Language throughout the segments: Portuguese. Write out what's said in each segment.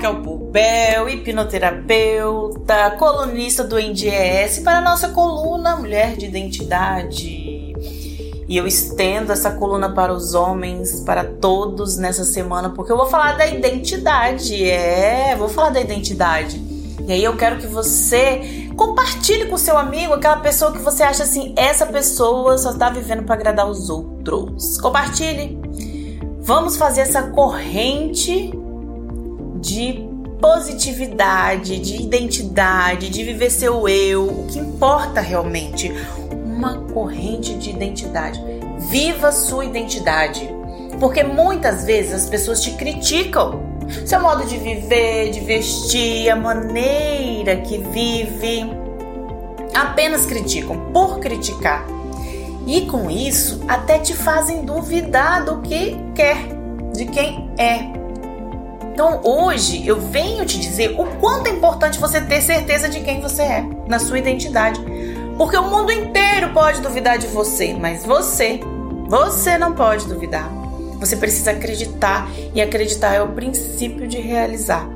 Raquel Pubel, hipnoterapeuta, colunista do NDES, para a nossa coluna Mulher de Identidade. E eu estendo essa coluna para os homens, para todos nessa semana, porque eu vou falar da identidade. É, vou falar da identidade. E aí eu quero que você compartilhe com seu amigo, aquela pessoa que você acha assim, essa pessoa só está vivendo para agradar os outros. Compartilhe. Vamos fazer essa corrente de positividade, de identidade, de viver seu eu, o que importa realmente. Uma corrente de identidade. Viva sua identidade. Porque muitas vezes as pessoas te criticam. Seu modo de viver, de vestir, a maneira que vive. Apenas criticam por criticar. E com isso, até te fazem duvidar do que quer, de quem é. Então hoje eu venho te dizer o quanto é importante você ter certeza de quem você é, na sua identidade. Porque o mundo inteiro pode duvidar de você, mas você, você não pode duvidar. Você precisa acreditar e acreditar é o princípio de realizar.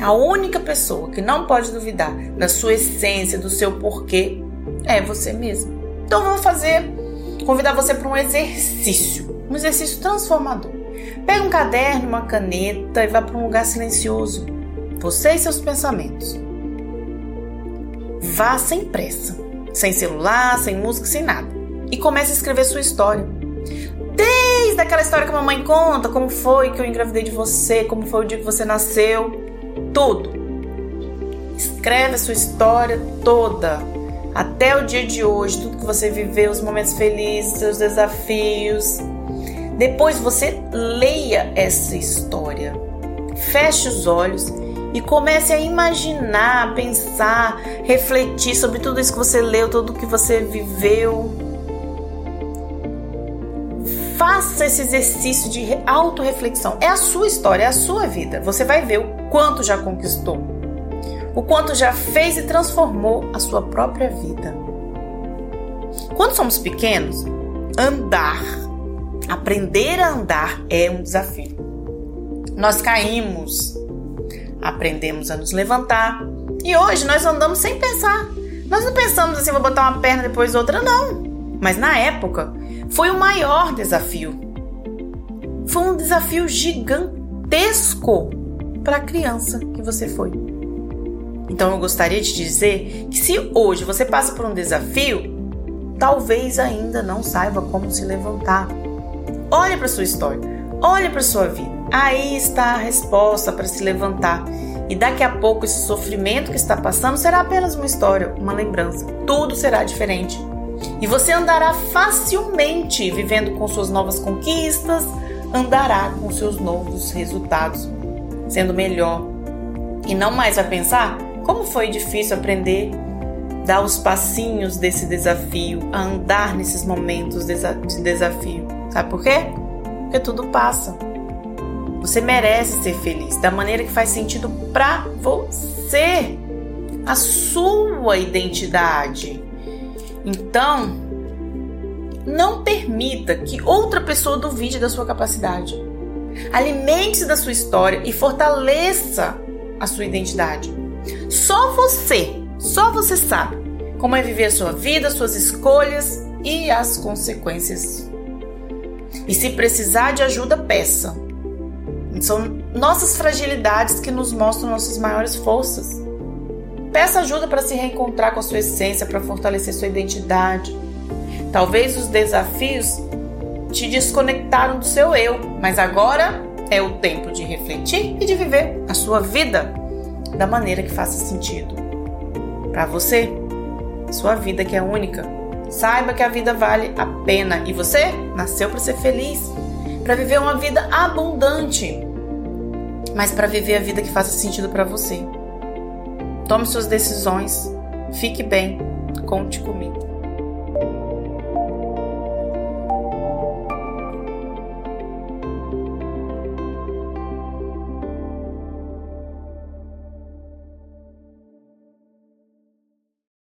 A única pessoa que não pode duvidar da sua essência, do seu porquê, é você mesmo. Então vamos fazer, convidar você para um exercício, um exercício transformador. Pega um caderno, uma caneta e vá para um lugar silencioso. Você e seus pensamentos. Vá sem pressa, sem celular, sem música, sem nada. E comece a escrever sua história. Desde aquela história que a mamãe conta, como foi que eu engravidei de você, como foi o dia que você nasceu, tudo. Escreve a sua história toda, até o dia de hoje, tudo que você viveu, os momentos felizes, seus desafios, depois você leia essa história. Feche os olhos e comece a imaginar, a pensar, refletir sobre tudo isso que você leu, tudo que você viveu. Faça esse exercício de autorreflexão. É a sua história, é a sua vida. Você vai ver o quanto já conquistou, o quanto já fez e transformou a sua própria vida. Quando somos pequenos, andar Aprender a andar é um desafio. Nós caímos, aprendemos a nos levantar e hoje nós andamos sem pensar. Nós não pensamos assim, vou botar uma perna depois outra, não. Mas na época foi o maior desafio. Foi um desafio gigantesco para a criança que você foi. Então eu gostaria de dizer que se hoje você passa por um desafio, talvez ainda não saiba como se levantar. Olhe para sua história, olhe para sua vida. Aí está a resposta para se levantar. E daqui a pouco esse sofrimento que está passando será apenas uma história, uma lembrança. Tudo será diferente. E você andará facilmente vivendo com suas novas conquistas, andará com seus novos resultados, sendo melhor. E não mais vai pensar como foi difícil aprender dar os passinhos desse desafio, a andar nesses momentos de desafio. Sabe por quê? Porque tudo passa. Você merece ser feliz da maneira que faz sentido para você, a sua identidade. Então, não permita que outra pessoa duvide da sua capacidade. Alimente-se da sua história e fortaleça a sua identidade. Só você, só você sabe como é viver a sua vida, suas escolhas e as consequências e se precisar de ajuda, peça. São nossas fragilidades que nos mostram nossas maiores forças. Peça ajuda para se reencontrar com a sua essência, para fortalecer sua identidade. Talvez os desafios te desconectaram do seu eu, mas agora é o tempo de refletir e de viver a sua vida da maneira que faça sentido. Para você, sua vida que é única. Saiba que a vida vale a pena e você nasceu para ser feliz, para viver uma vida abundante, mas para viver a vida que faça sentido para você. Tome suas decisões, fique bem, conte comigo.